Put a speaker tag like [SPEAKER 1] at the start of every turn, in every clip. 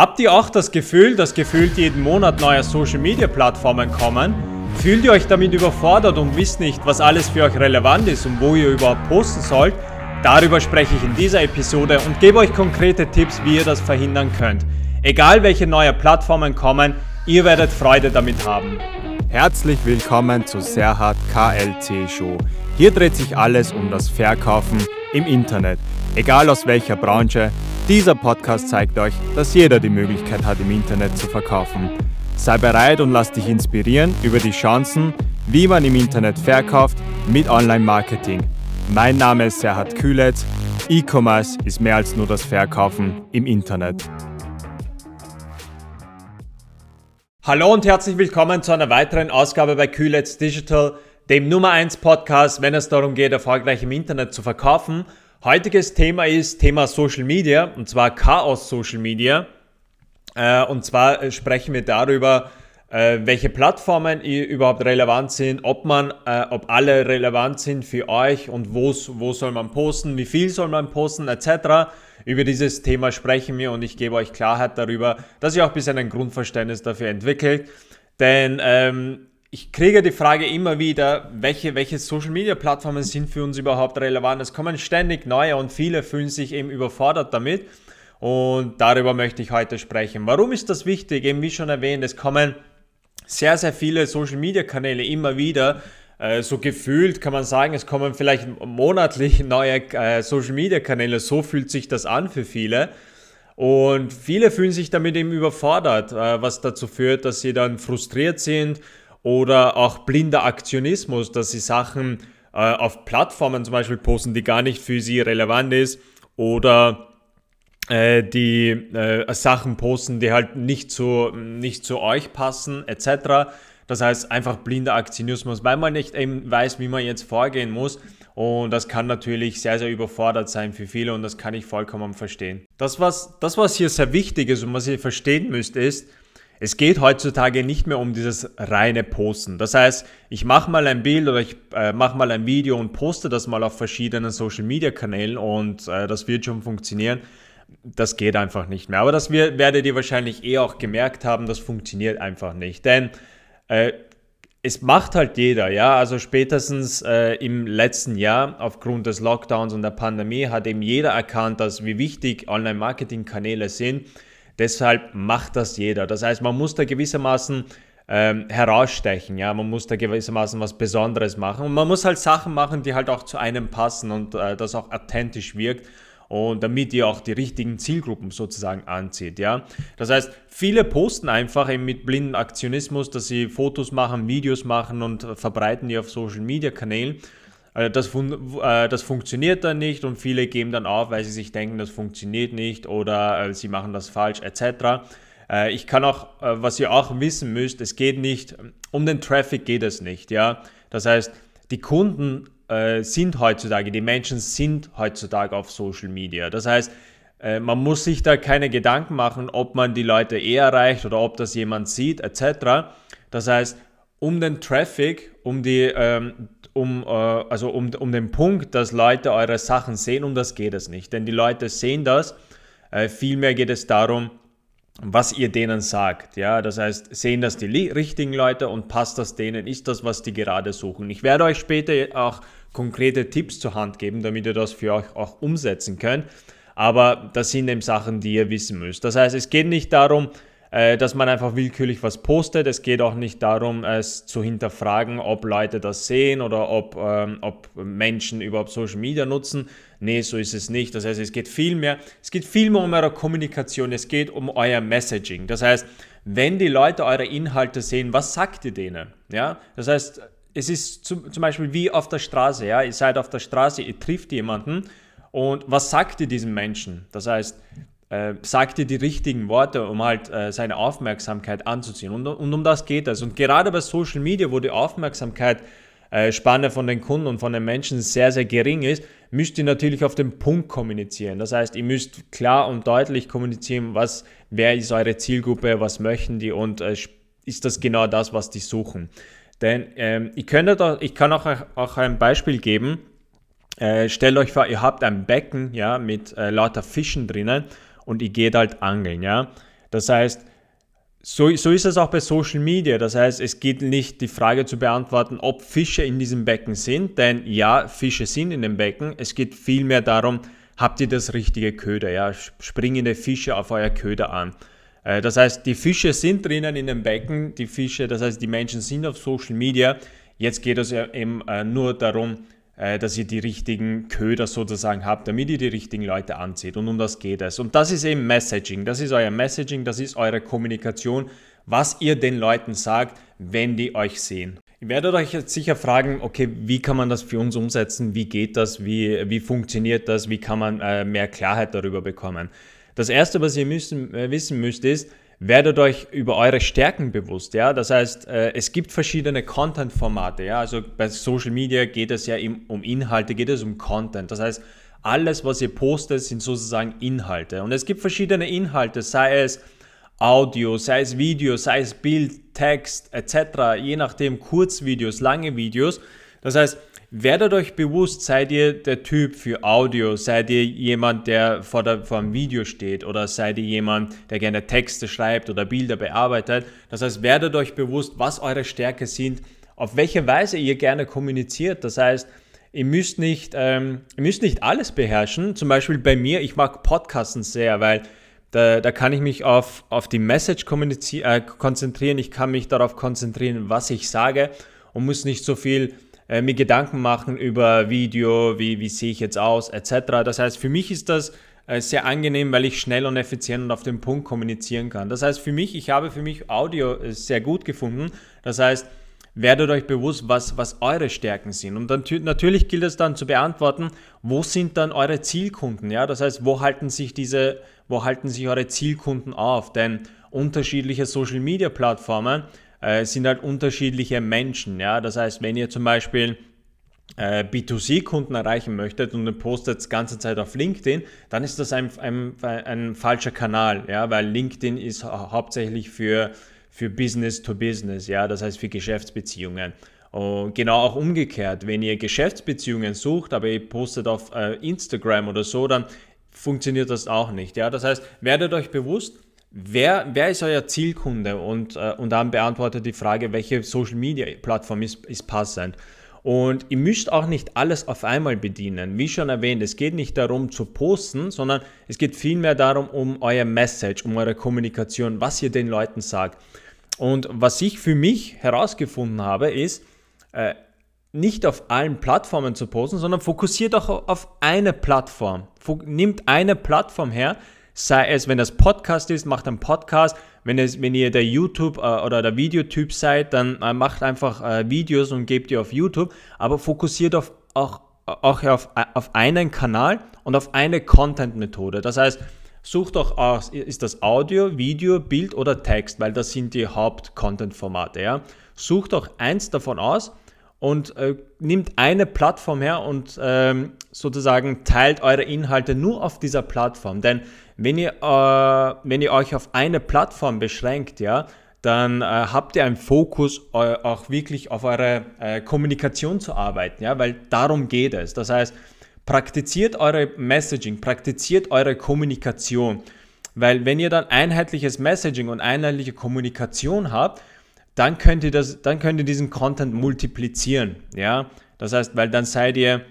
[SPEAKER 1] Habt ihr auch das Gefühl, dass gefühlt jeden Monat neue Social Media Plattformen kommen? Fühlt ihr euch damit überfordert und wisst nicht, was alles für euch relevant ist und wo ihr überhaupt posten sollt? Darüber spreche ich in dieser Episode und gebe euch konkrete Tipps, wie ihr das verhindern könnt. Egal welche neue Plattformen kommen, ihr werdet Freude damit haben.
[SPEAKER 2] Herzlich willkommen zu Serhat KLC Show. Hier dreht sich alles um das Verkaufen im Internet, egal aus welcher Branche. Dieser Podcast zeigt euch, dass jeder die Möglichkeit hat, im Internet zu verkaufen. Sei bereit und lass dich inspirieren über die Chancen, wie man im Internet verkauft mit Online-Marketing. Mein Name ist Serhat Kühletz. E-Commerce ist mehr als nur das Verkaufen im Internet.
[SPEAKER 1] Hallo und herzlich willkommen zu einer weiteren Ausgabe bei Kühlets Digital, dem Nummer 1 Podcast, wenn es darum geht, erfolgreich im Internet zu verkaufen. Heutiges Thema ist Thema Social Media und zwar Chaos Social Media. Äh, und zwar äh, sprechen wir darüber, äh, welche Plattformen überhaupt relevant sind, ob man, ob alle relevant sind für euch und wo, wo soll man posten, wie viel soll man posten etc. Über dieses Thema sprechen wir und ich gebe euch Klarheit darüber, dass ihr auch ein bisschen ein Grundverständnis dafür entwickelt. Denn ähm, ich kriege die Frage immer wieder, welche, welche Social Media Plattformen sind für uns überhaupt relevant. Es kommen ständig neue und viele fühlen sich eben überfordert damit. Und darüber möchte ich heute sprechen. Warum ist das wichtig? Eben wie schon erwähnt, es kommen sehr, sehr viele Social Media Kanäle immer wieder äh, so gefühlt kann man sagen, es kommen vielleicht monatlich neue äh, Social Media Kanäle. So fühlt sich das an für viele. Und viele fühlen sich damit eben überfordert, äh, was dazu führt, dass sie dann frustriert sind oder auch blinder Aktionismus, dass sie Sachen auf Plattformen zum Beispiel posten, die gar nicht für sie relevant ist oder die Sachen posten, die halt nicht zu, nicht zu euch passen etc. Das heißt einfach blinder Aktionismus, weil man nicht eben weiß, wie man jetzt vorgehen muss. Und das kann natürlich sehr, sehr überfordert sein für viele und das kann ich vollkommen verstehen. Das was, das, was hier sehr wichtig ist und was ihr verstehen müsst, ist, es geht heutzutage nicht mehr um dieses reine Posten. Das heißt, ich mache mal ein Bild oder ich äh, mache mal ein Video und poste das mal auf verschiedenen Social-Media-Kanälen und äh, das wird schon funktionieren. Das geht einfach nicht mehr. Aber das werdet ihr wahrscheinlich eh auch gemerkt haben, das funktioniert einfach nicht. Denn äh, es macht halt jeder, ja. Also spätestens äh, im letzten Jahr aufgrund des Lockdowns und der Pandemie hat eben jeder erkannt, dass wie wichtig Online-Marketing-Kanäle sind. Deshalb macht das jeder. Das heißt, man muss da gewissermaßen ähm, herausstechen, ja. Man muss da gewissermaßen was Besonderes machen und man muss halt Sachen machen, die halt auch zu einem passen und äh, das auch authentisch wirkt und damit ihr auch die richtigen Zielgruppen sozusagen anzieht, ja. Das heißt, viele posten einfach eben mit blindem Aktionismus, dass sie Fotos machen, Videos machen und verbreiten die auf Social Media Kanälen. Äh, das, fun äh, das funktioniert dann nicht und viele geben dann auf, weil sie sich denken, das funktioniert nicht oder äh, sie machen das falsch etc. Ich kann auch, was ihr auch wissen müsst, es geht nicht, um den Traffic geht es nicht, ja. Das heißt, die Kunden äh, sind heutzutage, die Menschen sind heutzutage auf Social Media. Das heißt, äh, man muss sich da keine Gedanken machen, ob man die Leute eher erreicht oder ob das jemand sieht, etc. Das heißt, um den Traffic, um die, ähm, um, äh, also um, um den Punkt, dass Leute eure Sachen sehen, um das geht es nicht. Denn die Leute sehen das. Äh, vielmehr geht es darum, was ihr denen sagt. Ja, das heißt, sehen das die richtigen Leute und passt das denen? Ist das, was die gerade suchen? Ich werde euch später auch konkrete Tipps zur Hand geben, damit ihr das für euch auch umsetzen könnt. Aber das sind eben Sachen, die ihr wissen müsst. Das heißt, es geht nicht darum, äh, dass man einfach willkürlich was postet. Es geht auch nicht darum, es zu hinterfragen, ob Leute das sehen oder ob, ähm, ob Menschen überhaupt Social Media nutzen. Nee, so ist es nicht. Das heißt, es geht viel mehr, es geht viel mehr um eure Kommunikation, es geht um euer Messaging. Das heißt, wenn die Leute eure Inhalte sehen, was sagt ihr denen? Ja, das heißt, es ist zum, zum Beispiel wie auf der Straße. Ja, ihr seid auf der Straße, ihr trifft jemanden und was sagt ihr diesem Menschen? Das heißt, äh, sagt ihr die richtigen Worte, um halt äh, seine Aufmerksamkeit anzuziehen. Und, und, um das geht es. Und gerade bei Social Media, wo die Aufmerksamkeit äh, Spanne von den Kunden und von den Menschen sehr, sehr gering ist, müsst ihr natürlich auf den Punkt kommunizieren. Das heißt, ihr müsst klar und deutlich kommunizieren, was, wer ist eure Zielgruppe, was möchten die und äh, ist das genau das, was die suchen. Denn ähm, ich, könnte ich kann auch, auch ein Beispiel geben. Äh, stellt euch vor, ihr habt ein Becken ja, mit äh, lauter Fischen drinnen und ihr geht halt angeln, ja, Das heißt, so, so ist es auch bei Social Media. Das heißt, es geht nicht die Frage zu beantworten, ob Fische in diesem Becken sind, denn ja, Fische sind in dem Becken. Es geht vielmehr darum, habt ihr das richtige Köder? Ja? Springende Fische auf euer Köder an. Äh, das heißt, die Fische sind drinnen in dem Becken, die Fische, das heißt, die Menschen sind auf Social Media. Jetzt geht es eben äh, nur darum, äh, dass ihr die richtigen Köder sozusagen habt, damit ihr die richtigen Leute anzieht. Und um das geht es. Und das ist eben Messaging. Das ist euer Messaging, das ist eure Kommunikation, was ihr den Leuten sagt, wenn die euch sehen. Ihr werdet euch jetzt sicher fragen, okay, wie kann man das für uns umsetzen? Wie geht das? Wie, wie funktioniert das? Wie kann man äh, mehr Klarheit darüber bekommen? Das Erste, was ihr müssen, äh, wissen müsst, ist, werdet euch über eure Stärken bewusst. Ja? Das heißt, äh, es gibt verschiedene Content-Formate. Ja? Also bei Social Media geht es ja um Inhalte, geht es um Content. Das heißt, alles, was ihr postet, sind sozusagen Inhalte. Und es gibt verschiedene Inhalte, sei es Audio, sei es Video, sei es Bild, Text etc., je nachdem Kurzvideos, lange Videos. Das heißt, Werdet euch bewusst, seid ihr der Typ für Audio, seid ihr jemand, der vor, der, vor einem Video steht oder seid ihr jemand, der gerne Texte schreibt oder Bilder bearbeitet. Das heißt, werdet euch bewusst, was eure Stärke sind, auf welche Weise ihr gerne kommuniziert. Das heißt, ihr müsst nicht, ähm, ihr müsst nicht alles beherrschen. Zum Beispiel bei mir, ich mag Podcasten sehr, weil da, da kann ich mich auf, auf die Message äh, konzentrieren. Ich kann mich darauf konzentrieren, was ich sage und muss nicht so viel äh, mir Gedanken machen über Video, wie, wie sehe ich jetzt aus, etc. Das heißt, für mich ist das äh, sehr angenehm, weil ich schnell und effizient und auf den Punkt kommunizieren kann. Das heißt, für mich, ich habe für mich Audio äh, sehr gut gefunden. Das heißt, werdet euch bewusst, was, was eure Stärken sind. Und dann, natürlich gilt es dann zu beantworten, wo sind dann eure Zielkunden? Ja, das heißt, wo halten sich diese, wo halten sich eure Zielkunden auf? Denn unterschiedliche Social Media Plattformen äh, sind halt unterschiedliche Menschen. Ja? Das heißt, wenn ihr zum Beispiel äh, B2C-Kunden erreichen möchtet und ihr postet die ganze Zeit auf LinkedIn, dann ist das ein, ein, ein falscher Kanal, ja? weil LinkedIn ist hauptsächlich für, für Business to Business, ja? das heißt für Geschäftsbeziehungen. Und genau auch umgekehrt, wenn ihr Geschäftsbeziehungen sucht, aber ihr postet auf äh, Instagram oder so, dann funktioniert das auch nicht. Ja? Das heißt, werdet euch bewusst, Wer, wer ist euer Zielkunde? Und, äh, und dann beantwortet die Frage, welche Social Media Plattform ist, ist passend. Und ihr müsst auch nicht alles auf einmal bedienen. Wie schon erwähnt, es geht nicht darum zu posten, sondern es geht vielmehr darum, um euer Message, um eure Kommunikation, was ihr den Leuten sagt. Und was ich für mich herausgefunden habe, ist, äh, nicht auf allen Plattformen zu posten, sondern fokussiert auch auf eine Plattform. Nimmt eine Plattform her, Sei es, wenn das Podcast ist, macht einen Podcast. Wenn, es, wenn ihr der YouTube- äh, oder der Videotyp seid, dann äh, macht einfach äh, Videos und gebt die auf YouTube. Aber fokussiert auf, auch, auch auf, auf einen Kanal und auf eine Content-Methode. Das heißt, sucht doch aus, ist das Audio, Video, Bild oder Text, weil das sind die Haupt-Content-Formate. Ja? Sucht doch eins davon aus und äh, nimmt eine Plattform her und ähm, sozusagen teilt eure Inhalte nur auf dieser Plattform. Denn wenn ihr, äh, wenn ihr euch auf eine Plattform beschränkt, ja, dann äh, habt ihr einen Fokus, äh, auch wirklich auf eure äh, Kommunikation zu arbeiten, ja, weil darum geht es. Das heißt, praktiziert eure Messaging, praktiziert eure Kommunikation, weil wenn ihr dann einheitliches Messaging und einheitliche Kommunikation habt, dann könnt ihr, das, dann könnt ihr diesen Content multiplizieren, ja. Das heißt, weil dann seid ihr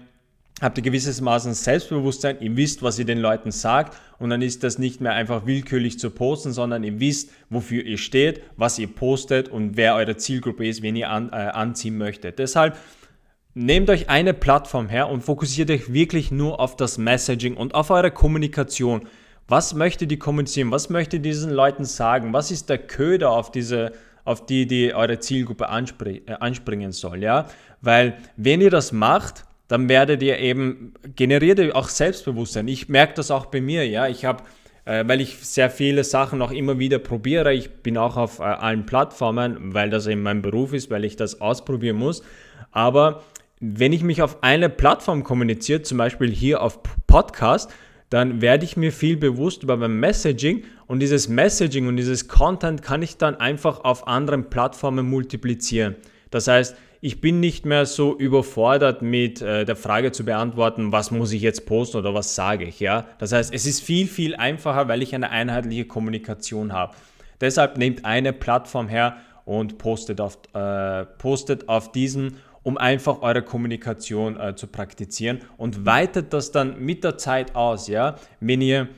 [SPEAKER 1] habt ihr gewisses Maß an Selbstbewusstsein, ihr wisst, was ihr den Leuten sagt und dann ist das nicht mehr einfach willkürlich zu posten, sondern ihr wisst, wofür ihr steht, was ihr postet und wer eure Zielgruppe ist, wen ihr an, äh, anziehen möchtet. Deshalb nehmt euch eine Plattform her und fokussiert euch wirklich nur auf das Messaging und auf eure Kommunikation. Was möchtet ihr kommunizieren? Was möchtet ihr diesen Leuten sagen? Was ist der Köder auf diese auf die, die eure Zielgruppe anspr äh, anspringen soll, ja? Weil wenn ihr das macht, dann werdet ihr eben, generiert ihr auch Selbstbewusstsein. Ich merke das auch bei mir, ja. Ich habe, äh, weil ich sehr viele Sachen noch immer wieder probiere, ich bin auch auf äh, allen Plattformen, weil das eben mein Beruf ist, weil ich das ausprobieren muss. Aber wenn ich mich auf eine Plattform kommuniziere, zum Beispiel hier auf Podcast, dann werde ich mir viel bewusst über mein Messaging und dieses Messaging und dieses Content kann ich dann einfach auf anderen Plattformen multiplizieren. Das heißt, ich bin nicht mehr so überfordert mit äh, der Frage zu beantworten, was muss ich jetzt posten oder was sage ich. Ja? Das heißt, es ist viel, viel einfacher, weil ich eine einheitliche Kommunikation habe. Deshalb nehmt eine Plattform her und postet auf, äh, postet auf diesen, um einfach eure Kommunikation äh, zu praktizieren und weitet das dann mit der Zeit aus. Ja? Wenn ihr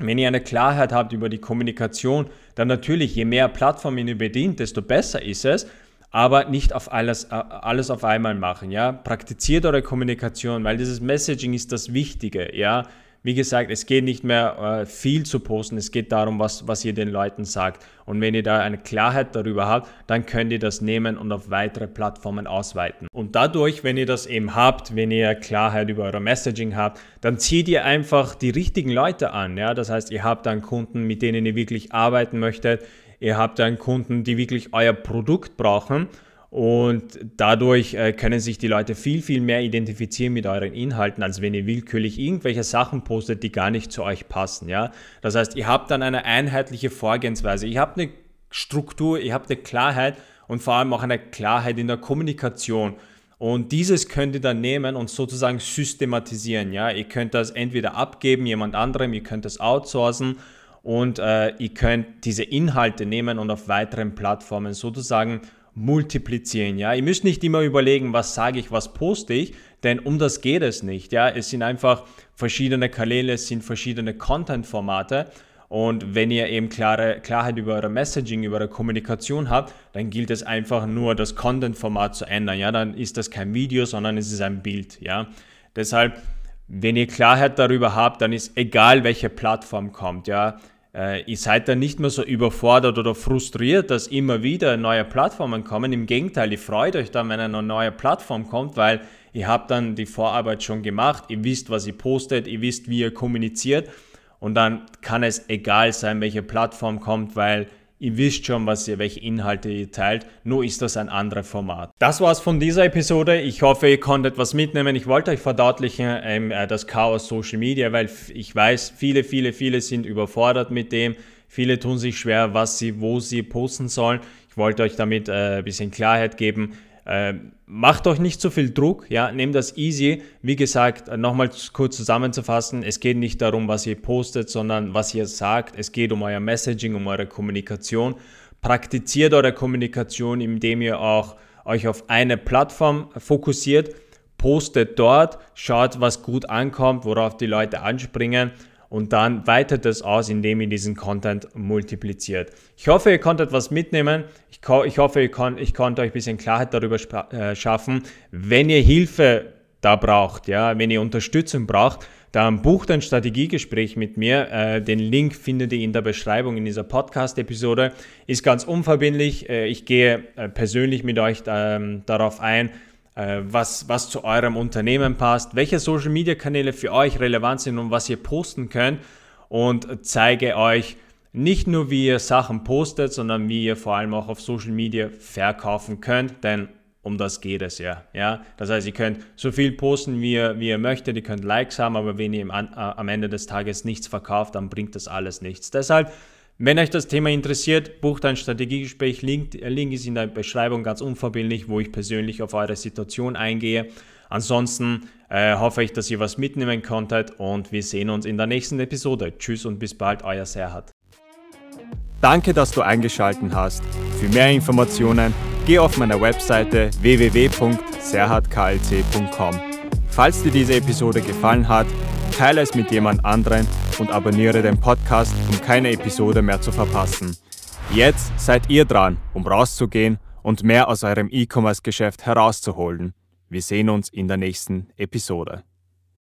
[SPEAKER 1] wenn ihr eine Klarheit habt über die Kommunikation, dann natürlich, je mehr Plattformen ihr bedient, desto besser ist es aber nicht auf alles, äh, alles auf einmal machen. Ja? Praktiziert eure Kommunikation, weil dieses Messaging ist das Wichtige. Ja? Wie gesagt, es geht nicht mehr äh, viel zu posten, es geht darum, was, was ihr den Leuten sagt. Und wenn ihr da eine Klarheit darüber habt, dann könnt ihr das nehmen und auf weitere Plattformen ausweiten. Und dadurch, wenn ihr das eben habt, wenn ihr Klarheit über euer Messaging habt, dann zieht ihr einfach die richtigen Leute an. Ja? Das heißt, ihr habt dann Kunden, mit denen ihr wirklich arbeiten möchtet ihr habt einen Kunden, die wirklich euer Produkt brauchen und dadurch äh, können sich die Leute viel, viel mehr identifizieren mit euren Inhalten, als wenn ihr willkürlich irgendwelche Sachen postet, die gar nicht zu euch passen. Ja? Das heißt, ihr habt dann eine einheitliche Vorgehensweise, ihr habt eine Struktur, ihr habt eine Klarheit und vor allem auch eine Klarheit in der Kommunikation. Und dieses könnt ihr dann nehmen und sozusagen systematisieren. Ja? Ihr könnt das entweder abgeben, jemand anderem, ihr könnt das outsourcen und äh, ihr könnt diese Inhalte nehmen und auf weiteren Plattformen sozusagen multiplizieren. Ja? Ihr müsst nicht immer überlegen, was sage ich, was poste ich, denn um das geht es nicht. Ja? Es sind einfach verschiedene Kanäle, es sind verschiedene Content-Formate. Und wenn ihr eben klare Klarheit über eure Messaging, über eure Kommunikation habt, dann gilt es einfach nur, das Content-Format zu ändern. Ja, dann ist das kein Video, sondern es ist ein Bild. Ja, deshalb wenn ihr Klarheit darüber habt, dann ist egal, welche Plattform kommt, ja. Äh, ihr seid dann nicht mehr so überfordert oder frustriert, dass immer wieder neue Plattformen kommen. Im Gegenteil, ihr freut euch dann, wenn eine neue Plattform kommt, weil ihr habt dann die Vorarbeit schon gemacht, ihr wisst, was ihr postet, ihr wisst, wie ihr kommuniziert und dann kann es egal sein, welche Plattform kommt, weil Ihr wisst schon, was ihr, welche Inhalte ihr teilt, nur ist das ein anderes Format. Das war's von dieser Episode. Ich hoffe, ihr konntet was mitnehmen. Ich wollte euch verdeutlichen, ähm, äh, das Chaos Social Media, weil ich weiß, viele, viele, viele sind überfordert mit dem. Viele tun sich schwer, was sie, wo sie posten sollen. Ich wollte euch damit äh, ein bisschen Klarheit geben. Äh, macht euch nicht zu so viel Druck, ja, nehmt das easy. Wie gesagt, nochmal kurz zusammenzufassen, es geht nicht darum, was ihr postet, sondern was ihr sagt. Es geht um euer Messaging, um eure Kommunikation. Praktiziert eure Kommunikation, indem ihr auch euch auf eine Plattform fokussiert. Postet dort, schaut, was gut ankommt, worauf die Leute anspringen und dann weitet es aus, indem ihr diesen Content multipliziert. Ich hoffe, ihr konntet was mitnehmen. Ich, ich hoffe, ich, kon ich konnte euch ein bisschen Klarheit darüber äh, schaffen. Wenn ihr Hilfe da braucht, ja, wenn ihr Unterstützung braucht, dann bucht ein Strategiegespräch mit mir. Äh, den Link findet ihr in der Beschreibung in dieser Podcast-Episode. Ist ganz unverbindlich. Äh, ich gehe äh, persönlich mit euch ähm, darauf ein, was, was zu eurem Unternehmen passt, welche Social Media Kanäle für euch relevant sind und was ihr posten könnt und zeige euch nicht nur, wie ihr Sachen postet, sondern wie ihr vor allem auch auf Social Media verkaufen könnt, denn um das geht es ja. ja? Das heißt, ihr könnt so viel posten, wie ihr, wie ihr möchtet, ihr könnt Likes haben, aber wenn ihr äh, am Ende des Tages nichts verkauft, dann bringt das alles nichts. Deshalb wenn euch das Thema interessiert, bucht ein Strategiegespräch. Link, Link ist in der Beschreibung ganz unverbindlich, wo ich persönlich auf eure Situation eingehe. Ansonsten äh, hoffe ich, dass ihr was mitnehmen konntet und wir sehen uns in der nächsten Episode. Tschüss und bis bald, euer Serhat.
[SPEAKER 2] Danke, dass du eingeschaltet hast. Für mehr Informationen geh auf meiner Webseite www.serhatklc.com. Falls dir diese Episode gefallen hat, teile es mit jemand anderen und abonniere den Podcast, um keine Episode mehr zu verpassen. Jetzt seid ihr dran, um rauszugehen und mehr aus eurem E-Commerce-Geschäft herauszuholen. Wir sehen uns in der nächsten Episode.